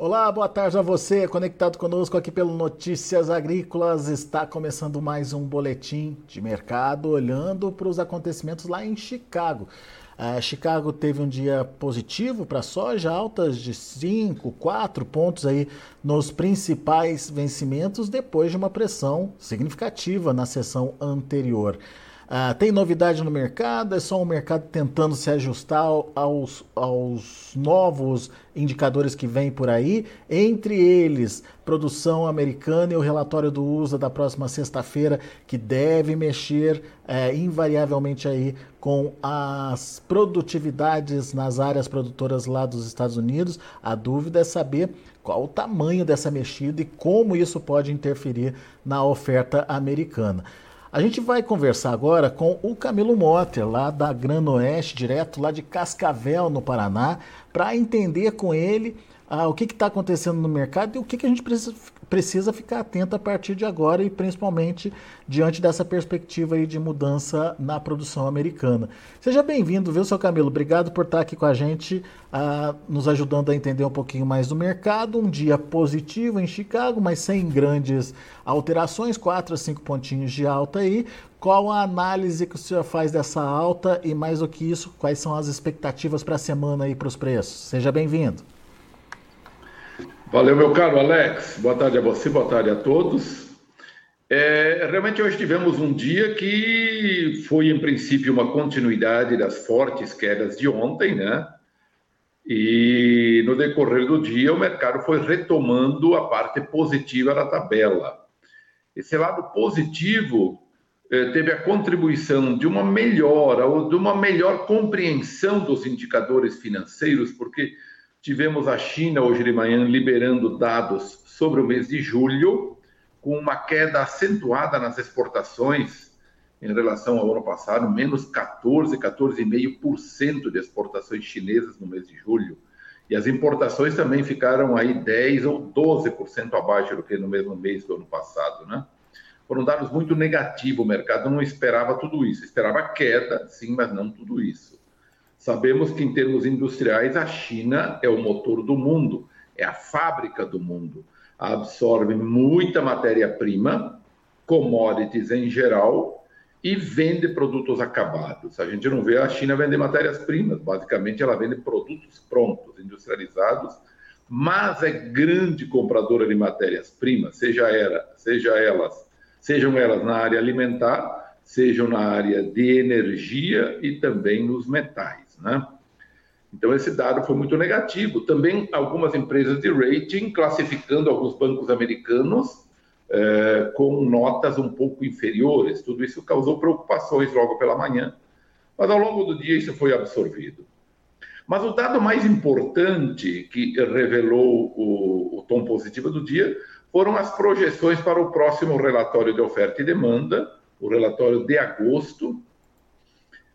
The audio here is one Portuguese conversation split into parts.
Olá, boa tarde a você, conectado conosco aqui pelo Notícias Agrícolas. Está começando mais um boletim de mercado, olhando para os acontecimentos lá em Chicago. Uh, Chicago teve um dia positivo para soja, altas de 5, 4 pontos aí nos principais vencimentos, depois de uma pressão significativa na sessão anterior. Ah, tem novidade no mercado? É só o mercado tentando se ajustar aos, aos novos indicadores que vêm por aí, entre eles produção americana e o relatório do USA da próxima sexta-feira, que deve mexer é, invariavelmente aí com as produtividades nas áreas produtoras lá dos Estados Unidos. A dúvida é saber qual o tamanho dessa mexida e como isso pode interferir na oferta americana. A gente vai conversar agora com o Camilo Motter, lá da Grano Oeste, direto lá de Cascavel, no Paraná, para entender com ele ah, o que está acontecendo no mercado e o que, que a gente precisa, precisa ficar atento a partir de agora e principalmente diante dessa perspectiva aí de mudança na produção americana. Seja bem-vindo, viu, seu Camilo? Obrigado por estar aqui com a gente, ah, nos ajudando a entender um pouquinho mais do mercado. Um dia positivo em Chicago, mas sem grandes alterações, quatro a cinco pontinhos de alta aí. Qual a análise que o senhor faz dessa alta e mais do que isso, quais são as expectativas para a semana e para os preços? Seja bem-vindo. Valeu, meu caro Alex. Boa tarde a você, boa tarde a todos. É, realmente hoje tivemos um dia que foi, em princípio, uma continuidade das fortes quedas de ontem, né? E no decorrer do dia, o mercado foi retomando a parte positiva da tabela. Esse lado positivo eh, teve a contribuição de uma melhora ou de uma melhor compreensão dos indicadores financeiros, porque Tivemos a China hoje de manhã liberando dados sobre o mês de julho, com uma queda acentuada nas exportações em relação ao ano passado, menos 14, 14,5% de exportações chinesas no mês de julho. E as importações também ficaram aí 10 ou 12% abaixo do que no mesmo mês do ano passado, né? Foram dados muito negativos, o mercado não esperava tudo isso, esperava queda, sim, mas não tudo isso. Sabemos que, em termos industriais, a China é o motor do mundo, é a fábrica do mundo. Absorve muita matéria-prima, commodities em geral, e vende produtos acabados. A gente não vê a China vender matérias-primas, basicamente ela vende produtos prontos, industrializados, mas é grande compradora de matérias-primas, seja, era, seja elas, sejam elas na área alimentar, sejam na área de energia e também nos metais. Né? Então, esse dado foi muito negativo. Também algumas empresas de rating classificando alguns bancos americanos eh, com notas um pouco inferiores. Tudo isso causou preocupações logo pela manhã, mas ao longo do dia isso foi absorvido. Mas o dado mais importante que revelou o, o tom positivo do dia foram as projeções para o próximo relatório de oferta e demanda, o relatório de agosto,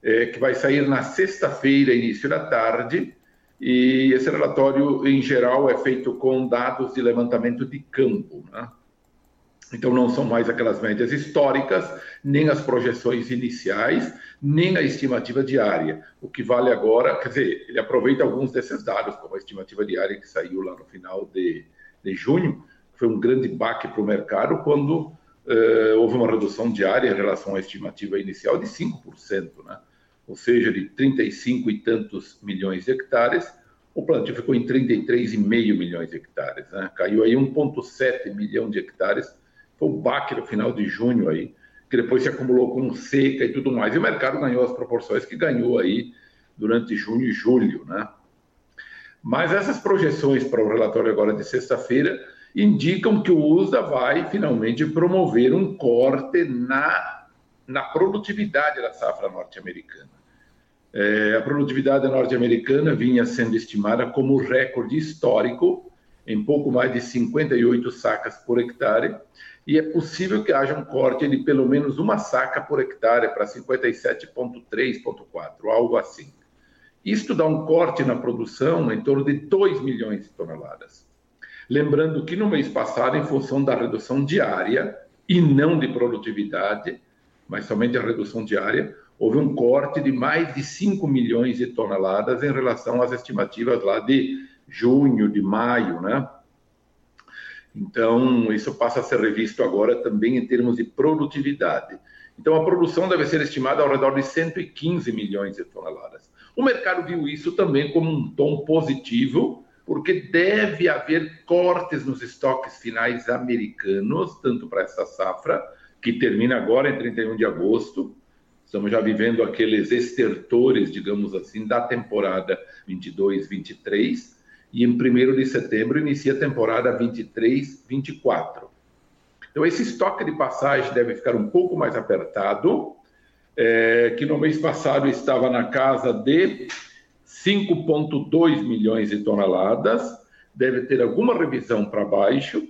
é, que vai sair na sexta-feira, início da tarde, e esse relatório, em geral, é feito com dados de levantamento de campo. Né? Então, não são mais aquelas médias históricas, nem as projeções iniciais, nem a estimativa diária. O que vale agora, quer dizer, ele aproveita alguns desses dados, como a estimativa diária que saiu lá no final de, de junho, foi um grande baque para o mercado quando eh, houve uma redução diária em relação à estimativa inicial de 5%. Né? Ou seja, de 35 e tantos milhões de hectares, o plantio ficou em 33,5 milhões de hectares. Né? Caiu aí 1,7 milhão de hectares. Foi o baque no final de junho aí, que depois se acumulou com seca e tudo mais. E o mercado ganhou as proporções que ganhou aí durante junho e julho, né? Mas essas projeções para o relatório agora de sexta-feira indicam que o USA vai finalmente promover um corte na na produtividade da safra norte-americana. É, a produtividade norte-americana vinha sendo estimada como recorde histórico, em pouco mais de 58 sacas por hectare, e é possível que haja um corte de pelo menos uma saca por hectare para 57,3,4, algo assim. Isto dá um corte na produção em torno de 2 milhões de toneladas. Lembrando que no mês passado, em função da redução diária e não de produtividade, mas somente a redução diária, houve um corte de mais de 5 milhões de toneladas em relação às estimativas lá de junho, de maio, né? Então, isso passa a ser revisto agora também em termos de produtividade. Então, a produção deve ser estimada ao redor de 115 milhões de toneladas. O mercado viu isso também como um tom positivo, porque deve haver cortes nos estoques finais americanos, tanto para essa safra, que termina agora em 31 de agosto. Estamos já vivendo aqueles estertores, digamos assim, da temporada 22-23 e em 1 de setembro inicia a temporada 23-24. Então, esse estoque de passagem deve ficar um pouco mais apertado, é, que no mês passado estava na casa de 5,2 milhões de toneladas, deve ter alguma revisão para baixo,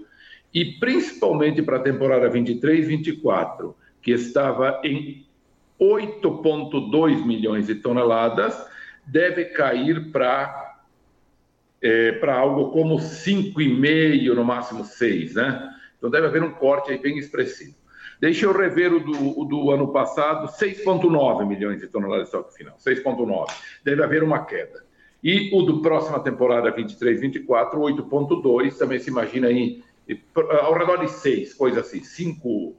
e principalmente para a temporada 23-24, que estava em 8,2 milhões de toneladas, deve cair para é, para algo como 5,5, no máximo 6, né? Então deve haver um corte bem expressivo. Deixa eu rever o do, o do ano passado, 6,9 milhões de toneladas de estoque final, 6,9. Deve haver uma queda. E o do próxima temporada 23, 24, 8,2, também se imagina aí ao redor de 6, coisa assim, 5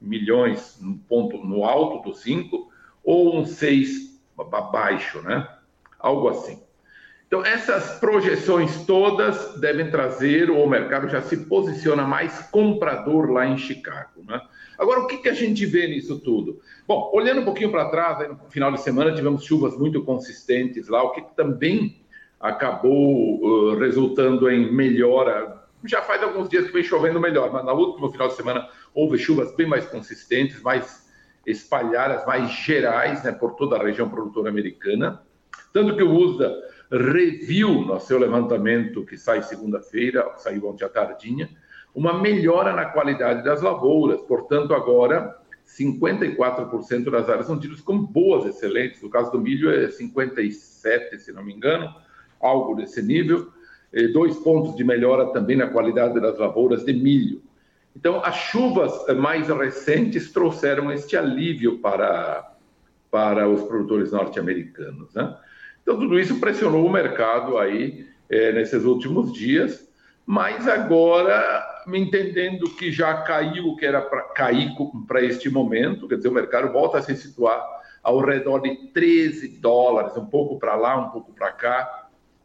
milhões no ponto no alto do 5 ou um 6 abaixo, né? Algo assim. Então, essas projeções todas devem trazer, ou o mercado já se posiciona mais comprador lá em Chicago. Né? Agora, o que, que a gente vê nisso tudo? Bom, olhando um pouquinho para trás, no final de semana tivemos chuvas muito consistentes lá, o que também acabou uh, resultando em melhora. Já faz alguns dias que vem chovendo melhor, mas no último final de semana houve chuvas bem mais consistentes, mais espalhadas, mais gerais né, por toda a região produtora americana. Tanto que o USDA reviu no seu levantamento, que sai segunda-feira, saiu ontem à tardinha, uma melhora na qualidade das lavouras. Portanto, agora, 54% das áreas são tidas como boas, excelentes. No caso do milho, é 57%, se não me engano, algo desse nível. E dois pontos de melhora também na qualidade das lavouras de milho. Então, as chuvas mais recentes trouxeram este alívio para, para os produtores norte-americanos. Né? Então, tudo isso pressionou o mercado aí é, nesses últimos dias, mas agora, entendendo que já caiu o que era para cair para este momento, quer dizer, o mercado volta a se situar ao redor de 13 dólares, um pouco para lá, um pouco para cá.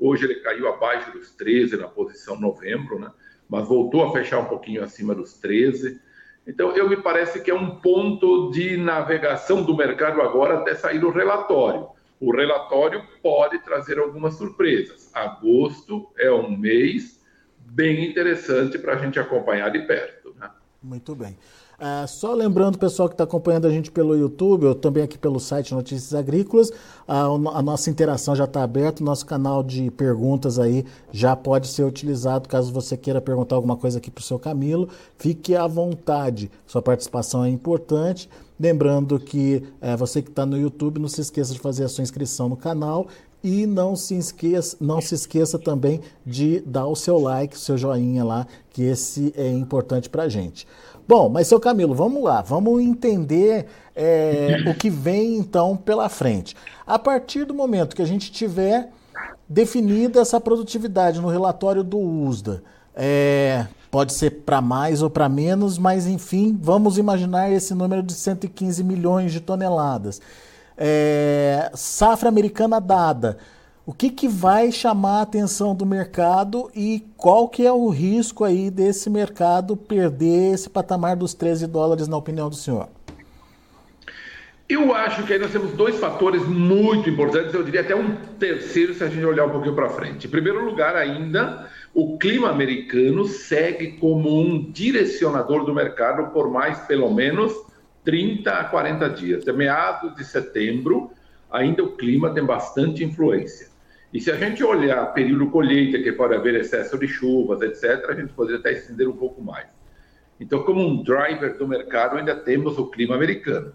Hoje ele caiu abaixo dos 13 na posição novembro, né? mas voltou a fechar um pouquinho acima dos 13. Então, eu me parece que é um ponto de navegação do mercado agora até sair o relatório. O relatório pode trazer algumas surpresas. Agosto é um mês bem interessante para a gente acompanhar de perto. Né? Muito bem. Uh, só lembrando, pessoal que está acompanhando a gente pelo YouTube, ou também aqui pelo site Notícias Agrícolas, uh, a nossa interação já está aberta, nosso canal de perguntas aí já pode ser utilizado caso você queira perguntar alguma coisa aqui para o seu Camilo. Fique à vontade, sua participação é importante. Lembrando que é, você que está no YouTube, não se esqueça de fazer a sua inscrição no canal e não se esqueça, não se esqueça também de dar o seu like, o seu joinha lá, que esse é importante para gente. Bom, mas seu Camilo, vamos lá, vamos entender é, o que vem então pela frente. A partir do momento que a gente tiver definida essa produtividade no relatório do USDA, é, pode ser para mais ou para menos, mas enfim, vamos imaginar esse número de 115 milhões de toneladas. É, safra americana dada. O que, que vai chamar a atenção do mercado e qual que é o risco aí desse mercado perder esse patamar dos 13 dólares, na opinião do senhor? Eu acho que aí nós temos dois fatores muito importantes, eu diria até um terceiro se a gente olhar um pouquinho para frente. Em primeiro lugar, ainda, o clima americano segue como um direcionador do mercado por mais pelo menos 30 a 40 dias. De meados de setembro, ainda o clima tem bastante influência. E se a gente olhar período colheita, que pode haver excesso de chuvas, etc., a gente poderia até estender um pouco mais. Então, como um driver do mercado, ainda temos o clima americano.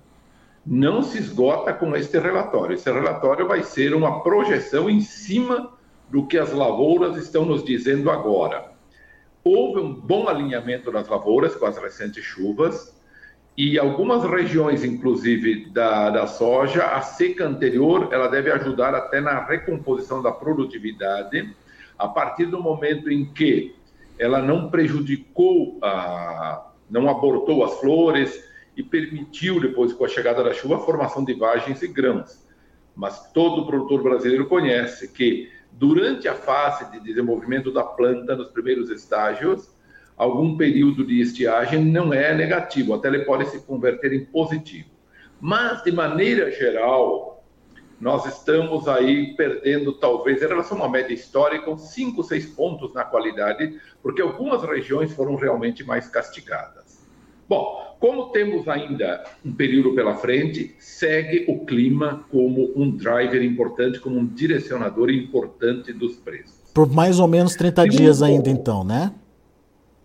Não se esgota com este relatório. Esse relatório vai ser uma projeção em cima do que as lavouras estão nos dizendo agora. Houve um bom alinhamento das lavouras com as recentes chuvas e algumas regiões, inclusive da, da soja, a seca anterior ela deve ajudar até na recomposição da produtividade, a partir do momento em que ela não prejudicou, a, não abortou as flores e permitiu, depois com a chegada da chuva, a formação de vagens e grãos. Mas todo produtor brasileiro conhece que durante a fase de desenvolvimento da planta, nos primeiros estágios, algum período de estiagem não é negativo, até ele pode se converter em positivo. Mas, de maneira geral, nós estamos aí perdendo, talvez, em relação a uma média histórica, uns 5, 6 pontos na qualidade, porque algumas regiões foram realmente mais castigadas. Bom, como temos ainda um período pela frente, segue o clima como um driver importante, como um direcionador importante dos preços. Por mais ou menos 30 Segundo dias ainda, então, né?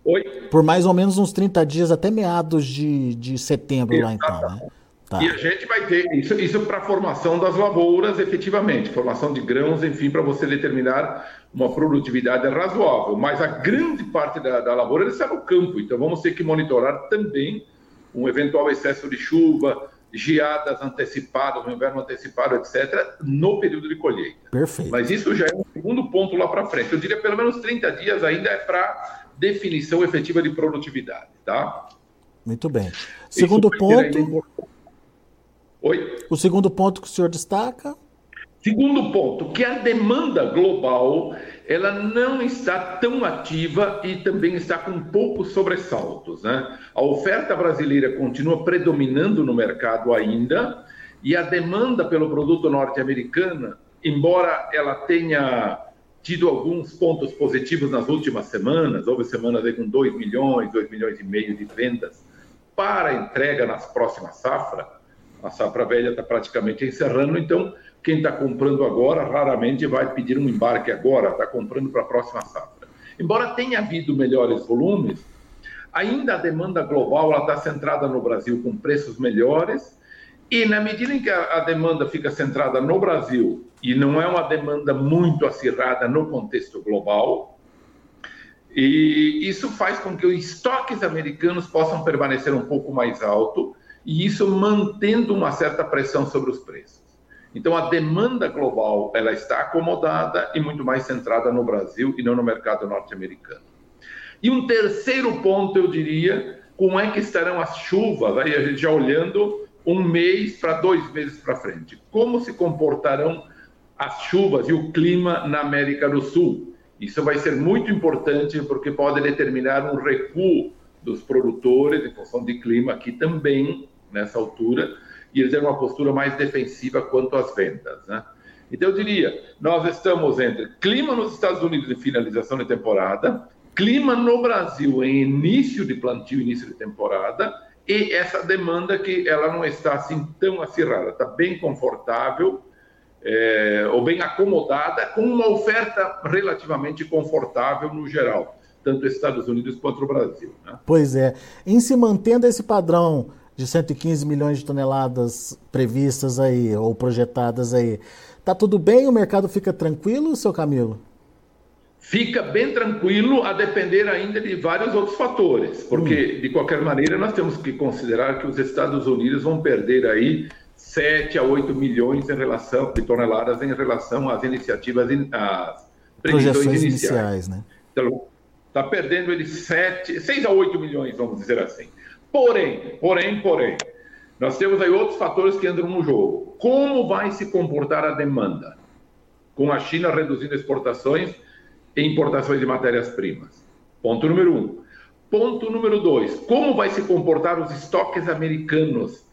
Oi? Por mais ou menos uns 30 dias, até meados de, de setembro Exatamente. lá, então, né? Tá. E a gente vai ter isso, isso para a formação das lavouras, efetivamente, formação de grãos, enfim, para você determinar uma produtividade razoável. Mas a grande parte da, da lavoura está no campo, então vamos ter que monitorar também um eventual excesso de chuva, geadas antecipadas, inverno antecipado, etc., no período de colheita. Perfeito. Mas isso já é um segundo ponto lá para frente. Eu diria pelo menos 30 dias ainda é para definição efetiva de produtividade, tá? Muito bem. Segundo ponto. Oi? O segundo ponto que o senhor destaca? Segundo ponto, que a demanda global ela não está tão ativa e também está com poucos sobressaltos. Né? A oferta brasileira continua predominando no mercado ainda e a demanda pelo produto norte-americano, embora ela tenha tido alguns pontos positivos nas últimas semanas, houve semanas aí com 2 milhões, 2 milhões e meio de vendas para entrega nas próximas safras, a safra velha está praticamente encerrando, então quem está comprando agora raramente vai pedir um embarque agora, está comprando para a próxima safra. Embora tenha havido melhores volumes, ainda a demanda global está centrada no Brasil com preços melhores, e na medida em que a, demanda fica centrada no Brasil e não é uma demanda muito acirrada no contexto global, e isso faz com que os estoques americanos possam permanecer um pouco mais alto e isso mantendo uma certa pressão sobre os preços. Então, a demanda global ela está acomodada e muito mais centrada no Brasil e não no mercado norte-americano. E um terceiro ponto, eu diria, como é que estarão as chuvas, aí a gente já olhando um mês para dois meses para frente. Como se comportarão as chuvas e o clima na América do Sul? Isso vai ser muito importante porque pode determinar um recuo dos produtores em função de clima aqui também nessa altura, e eles têm uma postura mais defensiva quanto às vendas. Né? Então, eu diria, nós estamos entre clima nos Estados Unidos em finalização de temporada, clima no Brasil em início de plantio, início de temporada, e essa demanda que ela não está assim tão acirrada, está bem confortável, é, ou bem acomodada, com uma oferta relativamente confortável no geral, tanto Estados Unidos quanto o Brasil. Né? Pois é. Em se mantendo esse padrão de 115 milhões de toneladas previstas aí, ou projetadas aí. Tá tudo bem? O mercado fica tranquilo, seu Camilo? Fica bem tranquilo, a depender ainda de vários outros fatores, porque, hum. de qualquer maneira, nós temos que considerar que os Estados Unidos vão perder aí 7 a 8 milhões em relação, de toneladas em relação às iniciativas, às previsões iniciais. iniciais né? Então, está perdendo ele 7, 6 a 8 milhões, vamos dizer assim. Porém, porém, porém, nós temos aí outros fatores que entram no jogo. Como vai se comportar a demanda? Com a China reduzindo exportações e importações de matérias-primas. Ponto número um. Ponto número dois. Como vai se comportar os estoques americanos?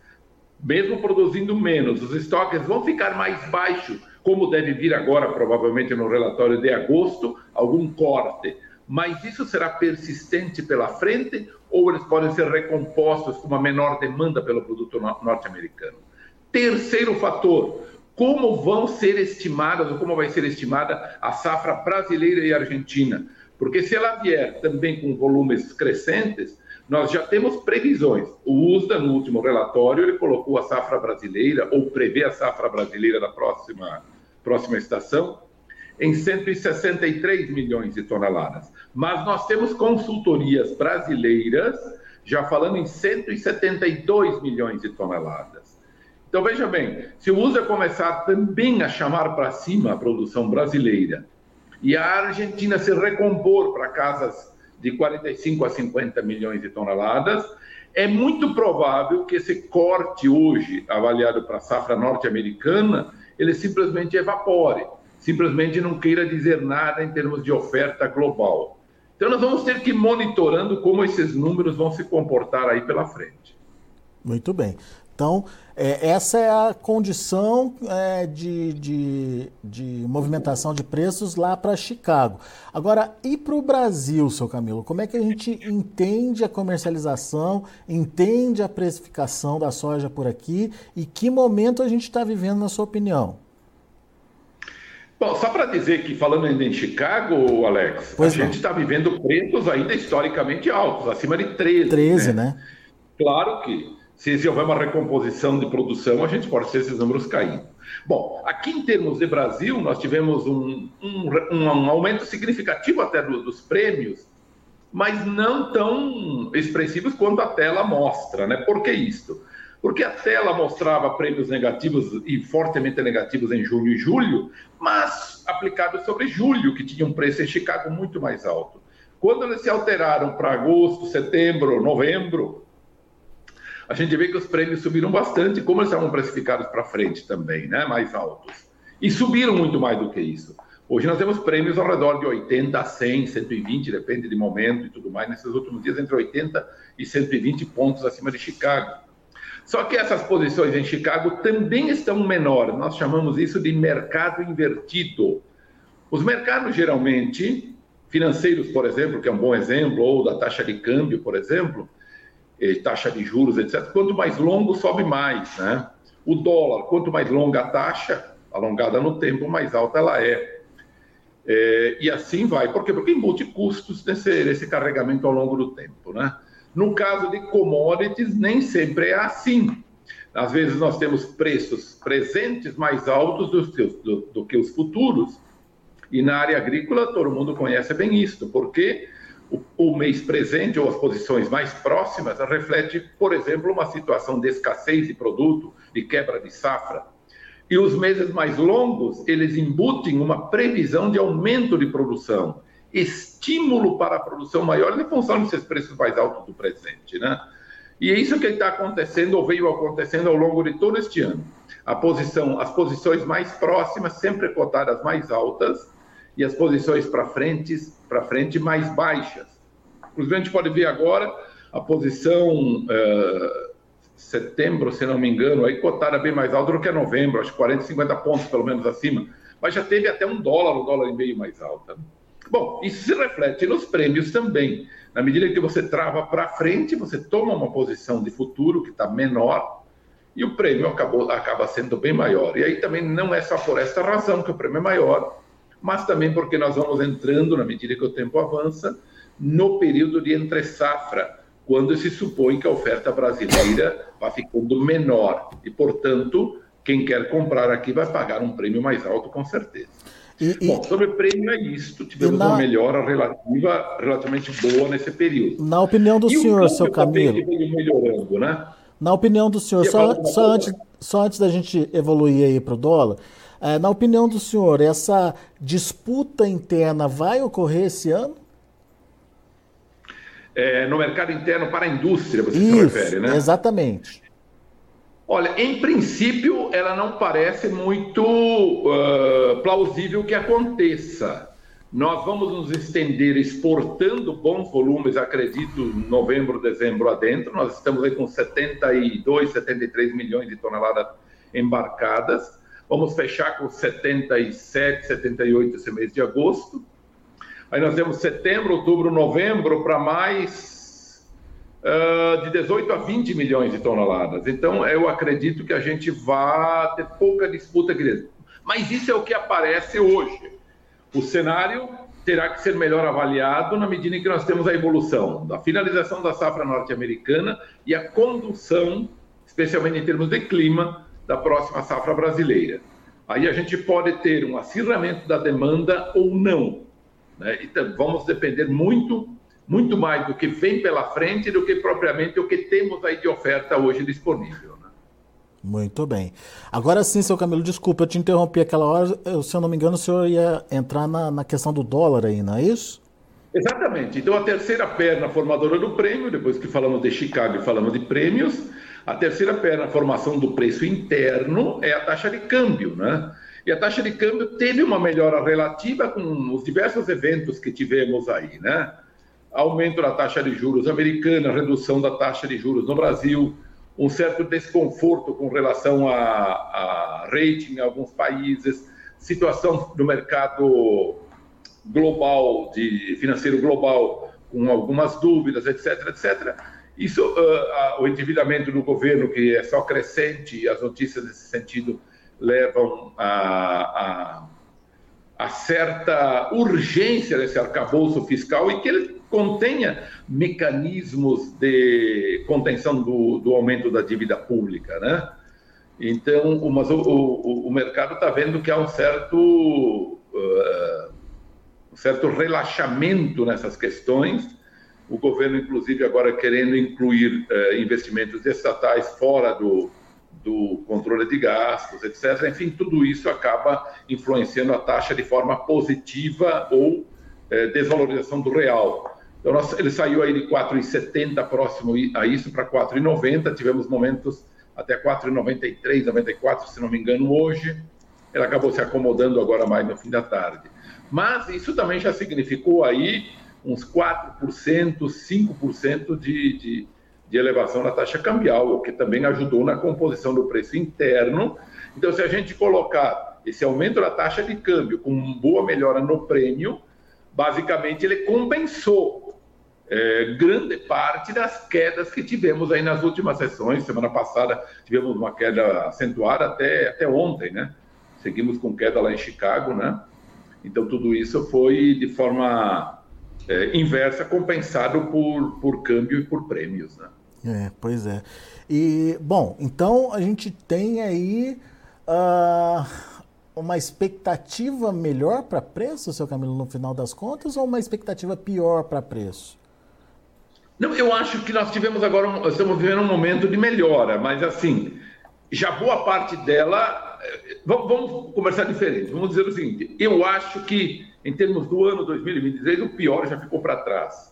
Mesmo produzindo menos, os estoques vão ficar mais baixos, como deve vir agora, provavelmente no relatório de agosto, algum corte mas isso será persistente pela frente ou eles podem ser recompostos com uma menor demanda pelo produto norte-americano? Terceiro fator, como vão ser estimadas ou como vai ser estimada a safra brasileira e argentina? Porque se ela vier também com volumes crescentes, nós já temos previsões. O USDA, no último relatório, ele colocou a safra brasileira, ou prevê a safra brasileira da próxima, próxima estação, em 163 milhões de toneladas. Mas nós temos consultorias brasileiras já falando em 172 milhões de toneladas. Então veja bem, se o USA começar também a chamar para cima a produção brasileira e a Argentina se recompor para casas de 45 a 50 milhões de toneladas, é muito provável que esse corte hoje, avaliado para a safra norte-americana, ele simplesmente evapore, simplesmente não queira dizer nada em termos de oferta global. Então, nós vamos ter que ir monitorando como esses números vão se comportar aí pela frente. Muito bem. Então, é, essa é a condição é, de, de, de, movimentação de preços lá para Chicago. Agora, e para o Brasil, seu Camilo? Como é que a gente entende a comercialização, entende a precificação da soja por aqui e que momento a gente está vivendo, na sua opinião? Bom, só para dizer que, falando ainda em Chicago, Alex, pois a não. gente está vivendo preços ainda historicamente altos, acima de 13. 13, né? né? Claro que se houver uma recomposição de produção, a gente pode ter esses números caindo. Bom, aqui em termos de Brasil, nós tivemos um, um, um aumento significativo até do, dos prêmios, mas não tão expressivos quanto a tela mostra, né? Por que isso? Porque a tela mostrava prêmios negativos e fortemente negativos em junho e julho, mas aplicados sobre julho, que tinha um preço em Chicago muito mais alto. Quando eles se alteraram para agosto, setembro, novembro, a gente vê que os prêmios subiram bastante, como eles estavam precificados para frente também, né, mais altos. E subiram muito mais do que isso. Hoje nós temos prêmios ao redor de 80 a 100, 120, depende de momento e tudo mais. Nesses últimos dias, entre 80 e 120 pontos acima de Chicago. Só que essas posições em Chicago também estão menores. Nós chamamos isso de mercado invertido. Os mercados geralmente financeiros, por exemplo, que é um bom exemplo, ou da taxa de câmbio, por exemplo, taxa de juros, etc. Quanto mais longo, sobe mais, né? O dólar, quanto mais longa a taxa, alongada no tempo, mais alta ela é. é e assim vai. Por quê? Porque embute custos nesse, nesse carregamento ao longo do tempo, né? No caso de commodities, nem sempre é assim. Às vezes nós temos preços presentes mais altos do, do, do que os futuros. E na área agrícola, todo mundo conhece bem isso, porque o, o, mês presente ou as posições mais próximas reflete, por exemplo, uma situação de escassez de produto, de quebra de safra. E os meses mais longos, eles embutem uma previsão de aumento de produção estímulo para a produção maior em função desses preços mais altos do presente, né? E é isso que está acontecendo ou veio acontecendo ao longo de todo este ano. A posição, as posições mais próximas sempre cotadas mais altas e as posições para frente, para frente mais baixas. Inclusive a gente pode ver agora a posição uh, setembro, se não me engano, aí cotada bem mais alta do que novembro, acho que 40, 50 pontos pelo menos acima, mas já teve até um dólar, um dólar e meio mais alta. Bom, isso se reflete nos prêmios também. Na medida que você trava para frente, você toma uma posição de futuro que está menor e o prêmio acabou, acaba sendo bem maior. E aí também não é só por esta razão que o prêmio é maior, mas também porque nós vamos entrando, na medida que o tempo avança, no período de entre-safra, quando se supõe que a oferta brasileira vai ficando menor. E, portanto, quem quer comprar aqui vai pagar um prêmio mais alto, com certeza. E, Bom, sobre prêmio é isso. Tivemos na... uma melhora relativa, relativamente boa nesse período. Na opinião do e senhor, seu Camilo. melhorando, né? Na opinião do senhor, só, só, antes, só antes da gente evoluir aí para o dólar, é, na opinião do senhor, essa disputa interna vai ocorrer esse ano? É, no mercado interno para a indústria, você Isso, se refere, né? Exatamente. Olha, em princípio, ela não parece muito plausível que aconteça. Nós vamos nos estender exportando bons volumes, acredito, novembro, dezembro adentro. Nós estamos aí com 72, 73 milhões de toneladas embarcadas. Vamos fechar com 77, 78 esse mês de agosto. Aí nós temos setembro, outubro, novembro para mais uh, de 18 a 20 milhões de toneladas. Então, eu acredito que a gente vai ter pouca disputa aqui Mas isso é o que aparece hoje. O cenário terá que ser melhor avaliado na medida em que nós temos a evolução da finalização da safra norte-americana e a condução, especialmente em termos de clima, da próxima safra brasileira. Aí a gente pode ter um acirramento da demanda ou não. Né? Então, vamos depender muito muito mais do que vem pela frente do que propriamente o que temos aí de oferta hoje disponível. Muito bem. Agora sim, seu Camilo, desculpa, eu te interrompi aquela hora. Se eu não me engano, o senhor ia entrar na, na questão do dólar aí, não é isso? Exatamente. Então, a terceira perna formadora do prêmio, depois que falamos de Chicago e falamos de prêmios, a terceira perna, formação do preço interno, é a taxa de câmbio, né? E a taxa de câmbio teve uma melhora relativa com os diversos eventos que tivemos aí, né? Aumento da taxa de juros americana, redução da taxa de juros no Brasil, um certo desconforto com relação a, a rating em alguns países, situação do mercado global, de financeiro global, com algumas dúvidas, etc, etc. Isso, uh, o endividamento do governo, que é só crescente, e as notícias nesse sentido levam a, a, a certa urgência desse arcabouço fiscal e que ele contenha mecanismos de contenção do, do aumento da dívida pública, né? Então, o, o, o mercado está vendo que há um certo, uh, um certo relaxamento nessas questões. O governo, inclusive, agora querendo incluir uh, investimentos estatais fora do, do controle de gastos, etc. Enfim, tudo isso acaba influenciando a taxa de forma positiva ou é, desvalorização do real. Então, nós, ele saiu aí de 4,70 próximo a isso para 4,90. Tivemos momentos até 4,93, 94, se não me engano, hoje. Ele acabou se acomodando agora mais no fim da tarde. Mas isso também já significou aí uns 4%, 5% de, de de elevação da taxa cambial, o que também ajudou na composição do preço interno. Então, se a gente colocar esse aumento da taxa de câmbio com boa melhora no prêmio, basicamente ele compensou é, grande parte das quedas que tivemos aí nas últimas sessões. Semana passada tivemos uma queda acentuada até, até ontem, né? Seguimos com queda lá em Chicago, né? Então, tudo isso foi de forma é, inversa compensado por, por câmbio e por prêmios, né? É, pois é. E, bom, então a gente tem aí uh, uma expectativa melhor para preço, seu Camilo, no final das contas, ou uma expectativa pior para preço? Não, eu acho que nós tivemos agora, um, estamos vivendo um momento de melhora, mas assim, já boa parte dela. Eh, vamos, vamos conversar diferente. Vamos dizer o seguinte: eu acho que, em termos do ano 2023, o pior já ficou para trás.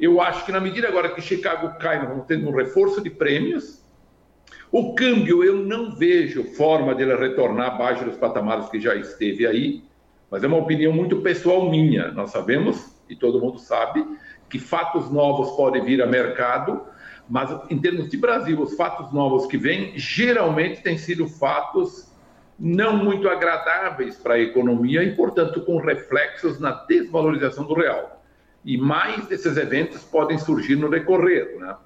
Eu acho que na medida agora que Chicago cai, nós vamos ter um reforço de prêmios. O câmbio, eu não vejo forma dele retornar abaixo dos patamares que já esteve aí, mas é uma opinião muito pessoal minha. Nós sabemos, e todo mundo sabe, que fatos novos podem vir a mercado, mas em termos de Brasil, os fatos novos que vêm geralmente têm sido fatos não muito agradáveis para a economia e, portanto, com reflexos na desvalorização do real e mais desses eventos podem surgir no decorrer. Né?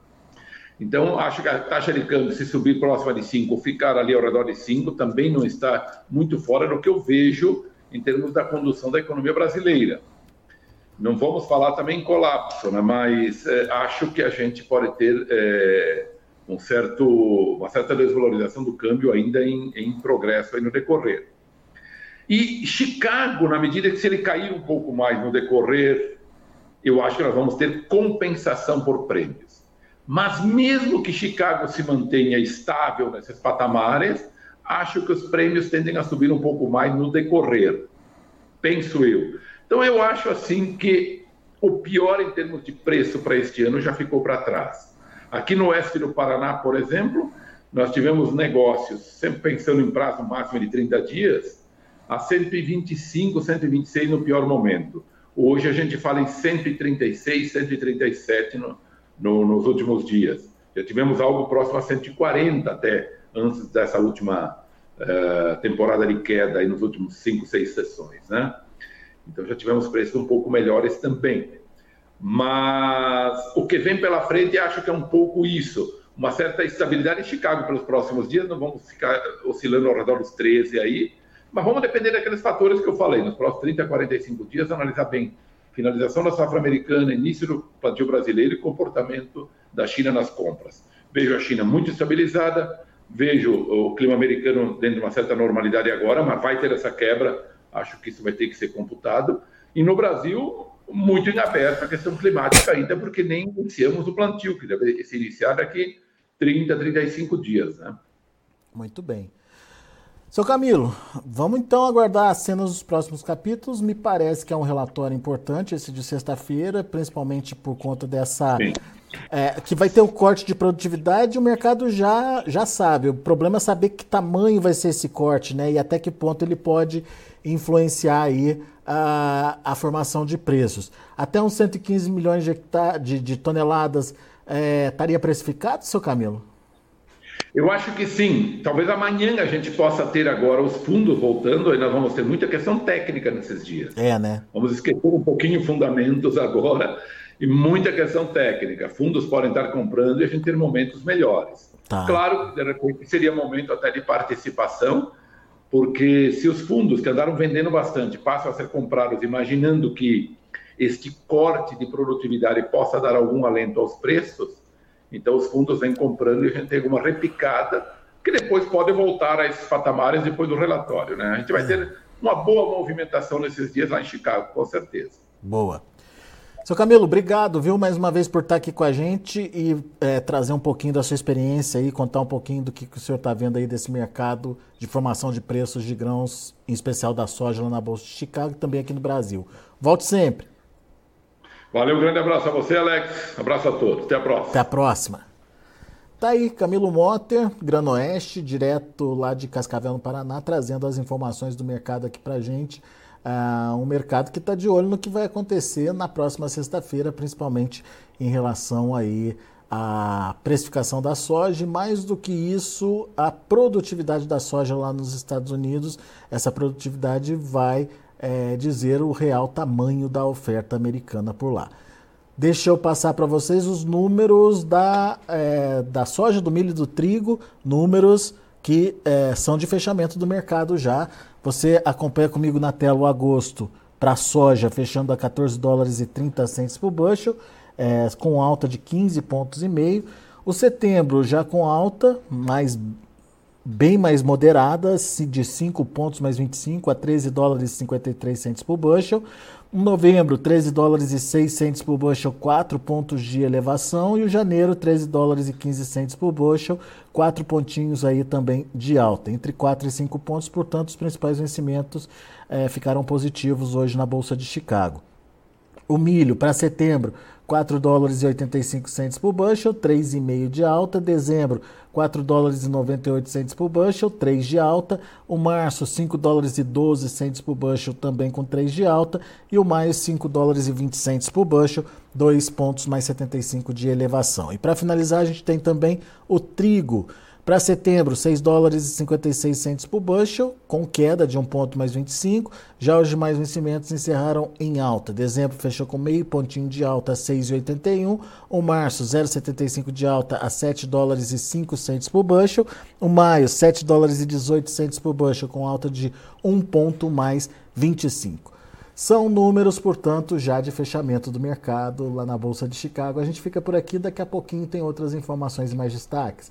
Então, acho que a taxa de câmbio, se subir próxima de 5 ou ficar ali ao redor de 5, também não está muito fora do que eu vejo em termos da condução da economia brasileira. Não vamos falar também em colapso, né? mas é, acho que a gente pode ter é, um certo, uma certa desvalorização do câmbio ainda em, em progresso no decorrer. E Chicago, na medida que se ele cair um pouco mais no decorrer eu acho que nós vamos ter compensação por prêmios. Mas mesmo que Chicago se mantenha estável nesses patamares, acho que os prêmios tendem a subir um pouco mais no decorrer, penso eu. Então eu acho assim que o pior em termos de preço para este ano já ficou para trás. Aqui no oeste do Paraná, por exemplo, nós tivemos negócios, sempre pensando em prazo máximo de 30 dias, a 125, 126 no pior momento. Hoje a gente fala em 136, 137 no, no, nos últimos dias. Já tivemos algo próximo a 140 até antes dessa última uh, temporada de queda aí nos últimos 5, 6 sessões, né? Então já tivemos preços um pouco melhores também. Mas o que vem pela frente acho que é um pouco isso. Uma certa estabilidade em Chicago pelos próximos dias, não vamos ficar oscilando ao redor dos 13 aí, mas vamos depender daqueles fatores que eu falei, nos próximos 30 a 45 dias, analisar bem finalização da safra americana, início do plantio brasileiro e comportamento da China nas compras. Vejo a China muito estabilizada, vejo o clima americano dentro de uma certa normalidade agora, mas vai ter essa quebra, acho que isso vai ter que ser computado. E no Brasil, muito em aberto a questão climática ainda, porque nem iniciamos o plantio, que deve se iniciar daqui 30, 35 dias. Né? Muito bem. Seu Camilo, vamos então aguardar as cenas dos próximos capítulos. Me parece que é um relatório importante esse de sexta-feira, principalmente por conta dessa. É, que vai ter um corte de produtividade, o mercado já, já sabe. O problema é saber que tamanho vai ser esse corte, né? E até que ponto ele pode influenciar aí a, a formação de preços. Até uns 115 milhões de, de, de toneladas é, estaria precificado, seu Camilo? Eu acho que sim. Talvez amanhã a gente possa ter agora os fundos voltando, e nós vamos ter muita questão técnica nesses dias. É, né? Vamos esquecer um pouquinho fundamentos agora e muita questão técnica. Fundos podem estar comprando e a gente ter momentos melhores. Tá. Claro, de repente seria momento até de participação, porque se os fundos que andaram vendendo bastante passam a ser comprados imaginando que este corte de produtividade possa dar algum alento aos preços, então, os fundos vêm comprando e a gente tem uma repicada, que depois pode voltar a esses patamares depois do relatório. Né? A gente vai ter uma boa movimentação nesses dias lá em Chicago, com certeza. Boa. Seu Camilo, obrigado, viu, mais uma vez por estar aqui com a gente e é, trazer um pouquinho da sua experiência e contar um pouquinho do que, que o senhor está vendo aí desse mercado de formação de preços de grãos, em especial da soja lá na Bolsa de Chicago e também aqui no Brasil. Volte sempre. Valeu, um grande abraço a você, Alex. Abraço a todos. Até a próxima. Até a próxima. Tá aí, Camilo Motter, Granoeste, direto lá de Cascavel, no Paraná, trazendo as informações do mercado aqui pra gente. Uh, um mercado que está de olho no que vai acontecer na próxima sexta-feira, principalmente em relação aí à precificação da soja e mais do que isso, a produtividade da soja lá nos Estados Unidos. Essa produtividade vai é, dizer o real tamanho da oferta americana por lá. Deixa eu passar para vocês os números da, é, da soja, do milho e do trigo, números que é, são de fechamento do mercado já. Você acompanha comigo na tela o agosto para soja, fechando a 14 dólares e 30 centos por bushel, é, com alta de 15 pontos e meio. O setembro já com alta, mais bem mais moderada, de 5 pontos mais 25 a 13 dólares e 53 centos por bushel. Em novembro, 13 dólares e 6 centos por bushel, 4 pontos de elevação. E o janeiro, 13 dólares e 15 centos por bushel, 4 pontinhos aí também de alta. Entre 4 e 5 pontos, portanto, os principais vencimentos é, ficaram positivos hoje na Bolsa de Chicago. O milho para setembro, 4 dólares e 85 centos por bushel, 3,5 de alta. Dezembro, 4 dólares e 98 centos por bushel, 3 de alta. O março, 5 dólares e 12 centos por bushel, também com 3 de alta. E o maio, 5 dólares e 20 centos por bushel, 2 pontos mais 75 de elevação. E para finalizar, a gente tem também o trigo. Para setembro, 6 dólares e 56 centos por bushel, com queda de 1 ponto mais 25. Já os demais vencimentos encerraram em alta. Dezembro fechou com meio pontinho de alta a 6,81. O março, 0,75 de alta a 7 dólares e 5 centos por bushel. O maio, 7 dólares e 18 centos por bushel, com alta de 1 ponto mais 25. São números, portanto, já de fechamento do mercado lá na Bolsa de Chicago. A gente fica por aqui, daqui a pouquinho tem outras informações e mais destaques.